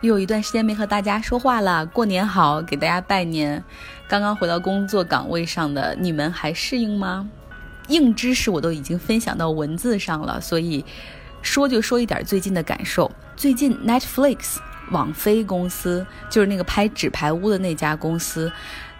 又有一段时间没和大家说话了，过年好，给大家拜年。刚刚回到工作岗位上的你们还适应吗？硬知识我都已经分享到文字上了，所以说就说一点最近的感受。最近 Netflix 网飞公司，就是那个拍《纸牌屋》的那家公司，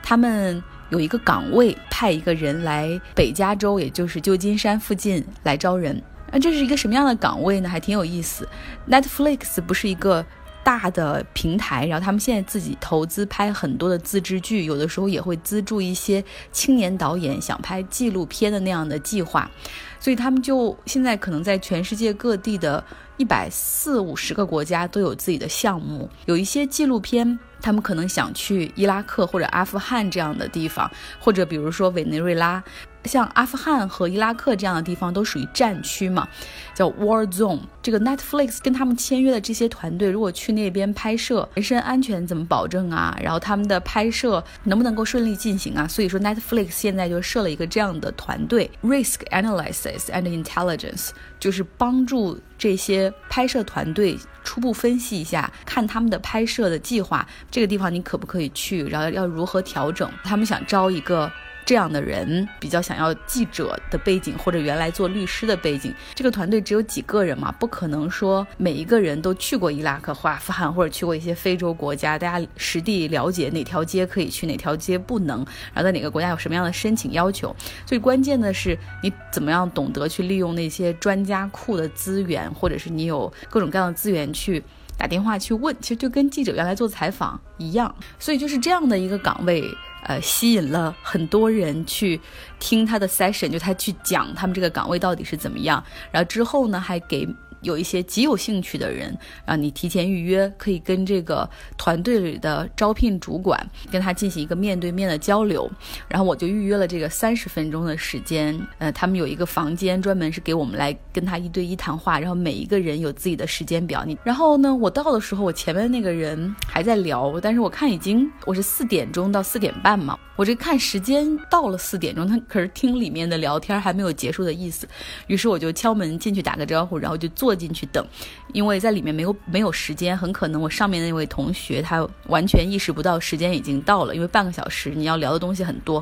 他们有一个岗位派一个人来北加州，也就是旧金山附近来招人。那这是一个什么样的岗位呢？还挺有意思。Netflix 不是一个。大的平台，然后他们现在自己投资拍很多的自制剧，有的时候也会资助一些青年导演想拍纪录片的那样的计划，所以他们就现在可能在全世界各地的一百四五十个国家都有自己的项目，有一些纪录片，他们可能想去伊拉克或者阿富汗这样的地方，或者比如说委内瑞拉。像阿富汗和伊拉克这样的地方都属于战区嘛，叫 War Zone。这个 Netflix 跟他们签约的这些团队，如果去那边拍摄，人身安全怎么保证啊？然后他们的拍摄能不能够顺利进行啊？所以说 Netflix 现在就设了一个这样的团队，Risk Analysis and Intelligence，就是帮助这些拍摄团队初步分析一下，看他们的拍摄的计划，这个地方你可不可以去，然后要如何调整？他们想招一个。这样的人比较想要记者的背景，或者原来做律师的背景。这个团队只有几个人嘛，不可能说每一个人都去过伊拉克或阿富汗，或者去过一些非洲国家，大家实地了解哪条街可以去，哪条街不能，然后在哪个国家有什么样的申请要求。最关键的是你怎么样懂得去利用那些专家库的资源，或者是你有各种各样的资源去打电话去问，其实就跟记者原来做采访一样。所以就是这样的一个岗位。呃，吸引了很多人去听他的 session，就他去讲他们这个岗位到底是怎么样，然后之后呢，还给。有一些极有兴趣的人，让你提前预约，可以跟这个团队里的招聘主管跟他进行一个面对面的交流。然后我就预约了这个三十分钟的时间。呃，他们有一个房间专门是给我们来跟他一对一谈话，然后每一个人有自己的时间表。你然后呢，我到的时候，我前面那个人还在聊，但是我看已经我是四点钟到四点半嘛，我这看时间到了四点钟，他可是听里面的聊天还没有结束的意思。于是我就敲门进去打个招呼，然后就坐。进去等，因为在里面没有没有时间，很可能我上面那位同学他完全意识不到时间已经到了，因为半个小时你要聊的东西很多，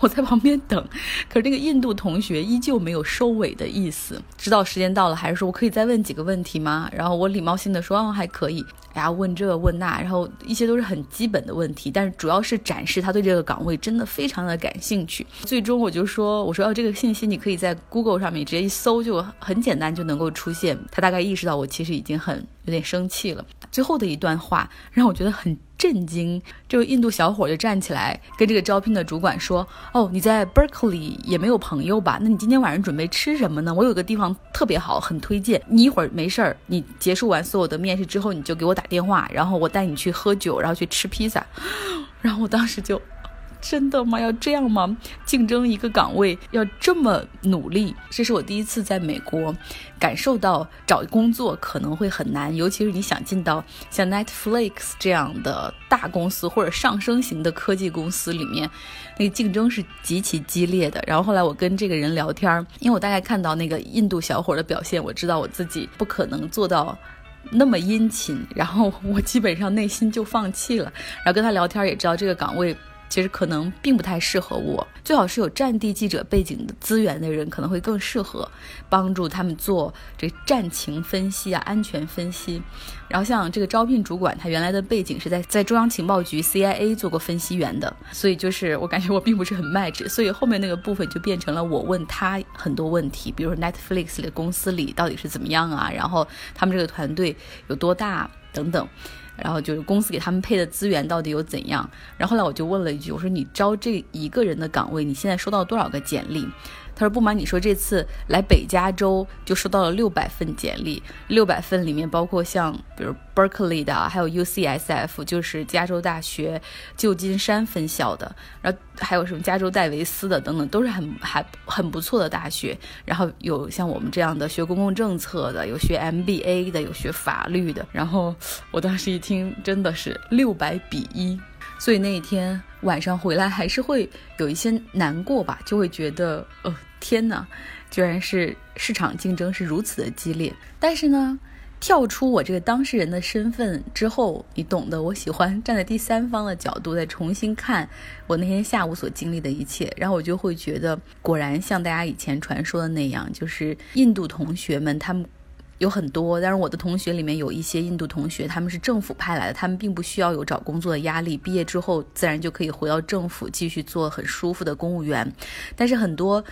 我在旁边等，可是那个印度同学依旧没有收尾的意思，知道时间到了，还是说我可以再问几个问题吗？然后我礼貌性的说，哦，还可以。然后问这问那，然后一些都是很基本的问题，但是主要是展示他对这个岗位真的非常的感兴趣。最终我就说，我说哦，这个信息你可以在 Google 上面直接一搜，就很简单就能够出现。他大概意识到我其实已经很有点生气了。最后的一段话让我觉得很。震惊！这位印度小伙就站起来，跟这个招聘的主管说：“哦，你在 Berkeley 也没有朋友吧？那你今天晚上准备吃什么呢？我有个地方特别好，很推荐。你一会儿没事儿，你结束完所有的面试之后，你就给我打电话，然后我带你去喝酒，然后去吃披萨。然后我当时就。”真的吗？要这样吗？竞争一个岗位要这么努力？这是我第一次在美国感受到找工作可能会很难，尤其是你想进到像 Netflix 这样的大公司或者上升型的科技公司里面，那个竞争是极其激烈的。然后后来我跟这个人聊天，因为我大概看到那个印度小伙的表现，我知道我自己不可能做到那么殷勤，然后我基本上内心就放弃了。然后跟他聊天也知道这个岗位。其实可能并不太适合我，最好是有战地记者背景的资源的人可能会更适合，帮助他们做这战情分析啊、安全分析。然后像这个招聘主管，他原来的背景是在在中央情报局 CIA 做过分析员的，所以就是我感觉我并不是很 match，所以后面那个部分就变成了我问他很多问题，比如说 Netflix 的公司里到底是怎么样啊，然后他们这个团队有多大等等。然后就是公司给他们配的资源到底有怎样？然后后来我就问了一句，我说你招这一个人的岗位，你现在收到多少个简历？他说：“不瞒你说，这次来北加州就收到了六百份简历，六百份里面包括像比如 Berkeley 的，还有 UCSF，就是加州大学旧金山分校的，然后还有什么加州戴维斯的等等，都是很还很不错的大学。然后有像我们这样的学公共政策的，有学 MBA 的，有学法律的。然后我当时一听，真的是六百比一。”所以那一天晚上回来还是会有一些难过吧，就会觉得，呃，天哪，居然是市场竞争是如此的激烈。但是呢，跳出我这个当事人的身份之后，你懂得，我喜欢站在第三方的角度再重新看我那天下午所经历的一切，然后我就会觉得，果然像大家以前传说的那样，就是印度同学们他们。有很多，但是我的同学里面有一些印度同学，他们是政府派来的，他们并不需要有找工作的压力，毕业之后自然就可以回到政府继续做很舒服的公务员。但是很多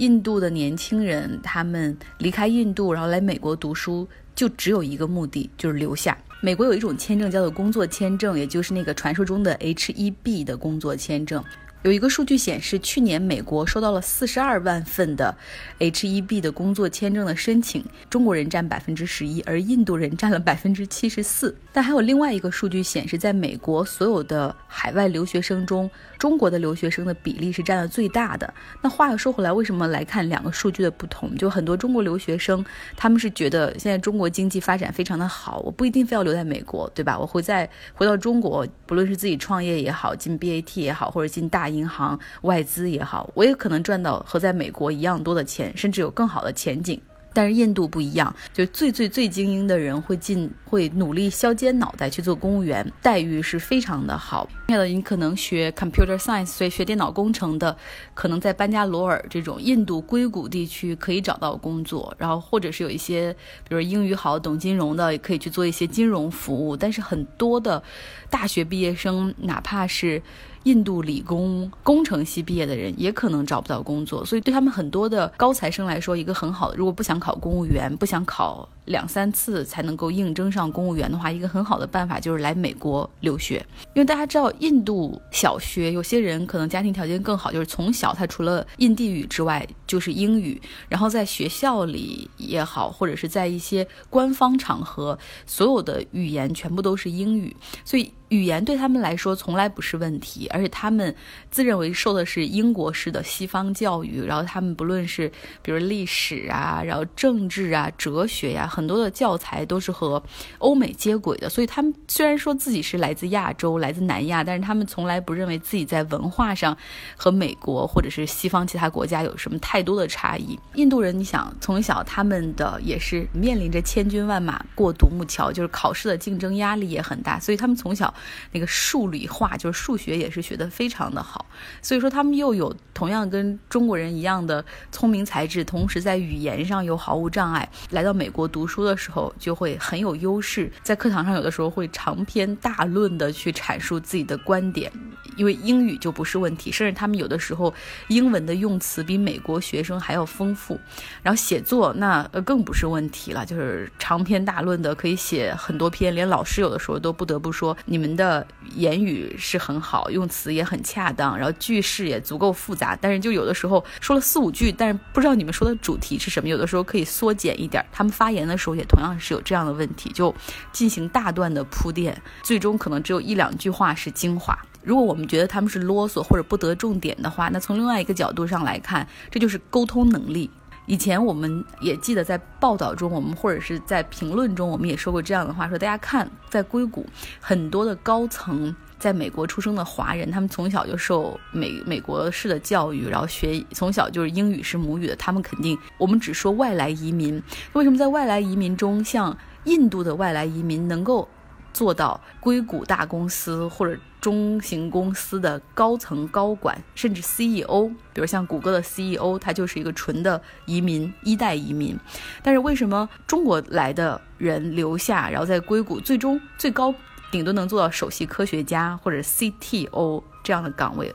印度的年轻人，他们离开印度，然后来美国读书，就只有一个目的，就是留下。美国有一种签证叫做工作签证，也就是那个传说中的 H-1B 的工作签证。有一个数据显示，去年美国收到了四十二万份的 H-1B 的工作签证的申请，中国人占百分之十一，而印度人占了百分之七十四。但还有另外一个数据显示，在美国所有的海外留学生中，中国的留学生的比例是占了最大的。那话又说回来，为什么来看两个数据的不同？就很多中国留学生，他们是觉得现在中国经济发展非常的好，我不一定非要留在美国，对吧？我会再回到中国，不论是自己创业也好，进 BAT 也好，或者进大。银行外资也好，我也可能赚到和在美国一样多的钱，甚至有更好的前景。但是印度不一样，就最最最精英的人会进，会努力削尖脑袋去做公务员，待遇是非常的好。现在你可能学 computer science，所以学电脑工程的，可能在班加罗尔这种印度硅谷地区可以找到工作。然后或者是有一些，比如英语好、懂金融的，也可以去做一些金融服务。但是很多的大学毕业生，哪怕是印度理工工程系毕业的人也可能找不到工作，所以对他们很多的高材生来说，一个很好的，如果不想考公务员，不想考。两三次才能够应征上公务员的话，一个很好的办法就是来美国留学。因为大家知道，印度小学有些人可能家庭条件更好，就是从小他除了印地语之外就是英语，然后在学校里也好，或者是在一些官方场合，所有的语言全部都是英语，所以语言对他们来说从来不是问题。而且他们自认为受的是英国式的西方教育，然后他们不论是比如历史啊，然后政治啊，哲学呀，很。很多的教材都是和欧美接轨的，所以他们虽然说自己是来自亚洲、来自南亚，但是他们从来不认为自己在文化上和美国或者是西方其他国家有什么太多的差异。印度人，你想从小他们的也是面临着千军万马过独木桥，就是考试的竞争压力也很大，所以他们从小那个数理化就是数学也是学得非常的好，所以说他们又有同样跟中国人一样的聪明才智，同时在语言上又毫无障碍，来到美国读。书的时候就会很有优势，在课堂上有的时候会长篇大论的去阐述自己的观点，因为英语就不是问题，甚至他们有的时候英文的用词比美国学生还要丰富，然后写作那更不是问题了，就是长篇大论的可以写很多篇，连老师有的时候都不得不说你们的言语是很好，用词也很恰当，然后句式也足够复杂，但是就有的时候说了四五句，但是不知道你们说的主题是什么，有的时候可以缩减一点，他们发言的。时候也同样是有这样的问题，就进行大段的铺垫，最终可能只有一两句话是精华。如果我们觉得他们是啰嗦或者不得重点的话，那从另外一个角度上来看，这就是沟通能力。以前我们也记得在报道中，我们或者是在评论中，我们也说过这样的话：说大家看，在硅谷很多的高层。在美国出生的华人，他们从小就受美美国式的教育，然后学从小就是英语是母语的，他们肯定我们只说外来移民，为什么在外来移民中，像印度的外来移民能够做到硅谷大公司或者中型公司的高层高管，甚至 CEO，比如像谷歌的 CEO，他就是一个纯的移民一代移民，但是为什么中国来的人留下，然后在硅谷最终最高？顶多能做到首席科学家或者 CTO 这样的岗位，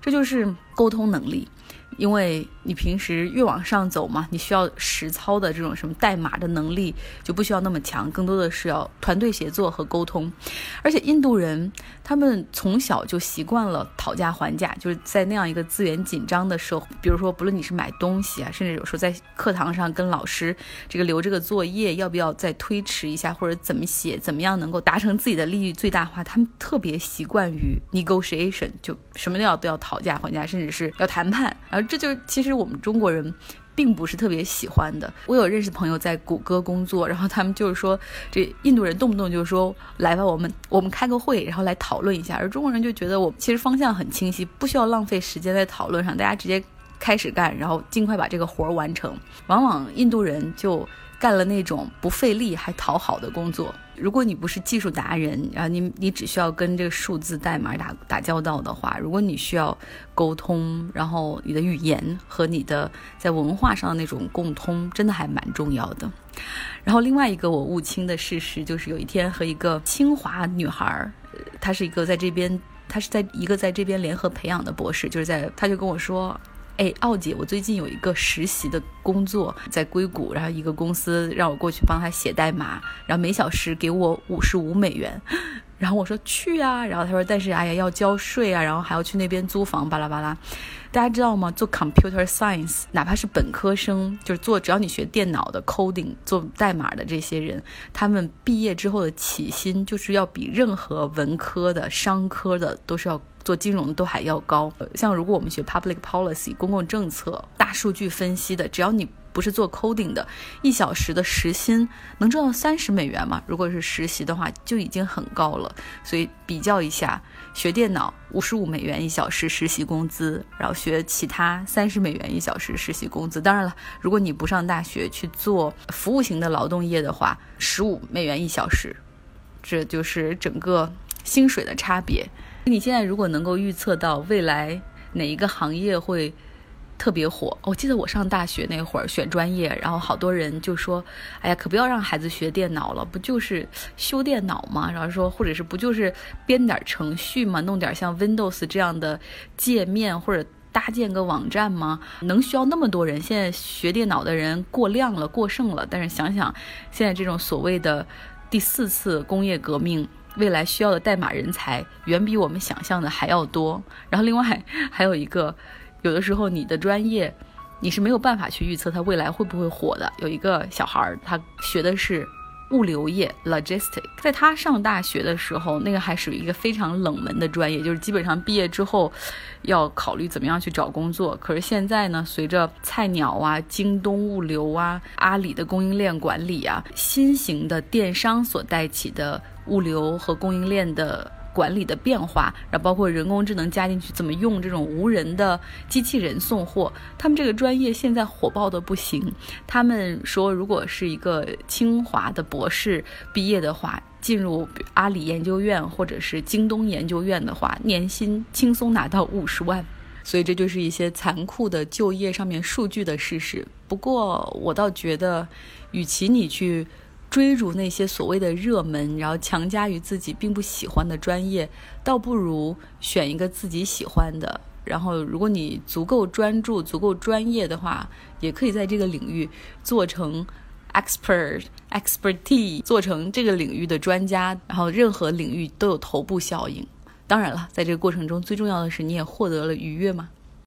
这就是沟通能力。因为你平时越往上走嘛，你需要实操的这种什么代码的能力就不需要那么强，更多的是要团队协作和沟通。而且印度人他们从小就习惯了讨价还价，就是在那样一个资源紧张的社会，比如说不论你是买东西啊，甚至有时候在课堂上跟老师这个留这个作业要不要再推迟一下，或者怎么写，怎么样能够达成自己的利益最大化，他们特别习惯于 negotiation，就什么都要都要讨价还价，甚至是要谈判，然后。这就其实我们中国人并不是特别喜欢的。我有认识朋友在谷歌工作，然后他们就是说，这印度人动不动就说来吧，我们我们开个会，然后来讨论一下。而中国人就觉得我其实方向很清晰，不需要浪费时间在讨论上，大家直接开始干，然后尽快把这个活儿完成。往往印度人就干了那种不费力还讨好的工作。如果你不是技术达人，然后你你只需要跟这个数字代码打打交道的话，如果你需要沟通，然后你的语言和你的在文化上的那种共通，真的还蛮重要的。然后另外一个我误清的事实就是，有一天和一个清华女孩，她是一个在这边，她是在一个在这边联合培养的博士，就是在，她就跟我说。哎，奥姐，我最近有一个实习的工作在硅谷，然后一个公司让我过去帮他写代码，然后每小时给我五十五美元。然后我说去啊，然后他说但是哎呀要交税啊，然后还要去那边租房，巴拉巴拉。大家知道吗？做 computer science，哪怕是本科生，就是做只要你学电脑的 coding，做代码的这些人，他们毕业之后的起薪就是要比任何文科的、商科的都是要。做金融的都还要高，像如果我们学 public policy 公共政策、大数据分析的，只要你不是做 coding 的，一小时的时薪能挣到三十美元嘛？如果是实习的话，就已经很高了。所以比较一下，学电脑五十五美元一小时实习工资，然后学其他三十美元一小时实习工资。当然了，如果你不上大学去做服务型的劳动业的话，十五美元一小时，这就是整个薪水的差别。你现在如果能够预测到未来哪一个行业会特别火？我记得我上大学那会儿选专业，然后好多人就说：“哎呀，可不要让孩子学电脑了，不就是修电脑吗？”然后说，或者是不就是编点程序吗？弄点像 Windows 这样的界面，或者搭建个网站吗？能需要那么多人？现在学电脑的人过量了，过剩了。但是想想现在这种所谓的第四次工业革命。未来需要的代码人才远比我们想象的还要多。然后另外还有一个，有的时候你的专业你是没有办法去预测它未来会不会火的。有一个小孩儿，他学的是。物流业 （logistic） 在他上大学的时候，那个还属于一个非常冷门的专业，就是基本上毕业之后要考虑怎么样去找工作。可是现在呢，随着菜鸟啊、京东物流啊、阿里的供应链管理啊、新型的电商所带起的物流和供应链的。管理的变化，然后包括人工智能加进去，怎么用这种无人的机器人送货？他们这个专业现在火爆的不行。他们说，如果是一个清华的博士毕业的话，进入阿里研究院或者是京东研究院的话，年薪轻松拿到五十万。所以这就是一些残酷的就业上面数据的事实。不过我倒觉得，与其你去。追逐那些所谓的热门，然后强加于自己并不喜欢的专业，倒不如选一个自己喜欢的。然后，如果你足够专注、足够专业的话，也可以在这个领域做成 expert、expertise，做成这个领域的专家。然后，任何领域都有头部效应。当然了，在这个过程中，最重要的是你也获得了愉悦嘛。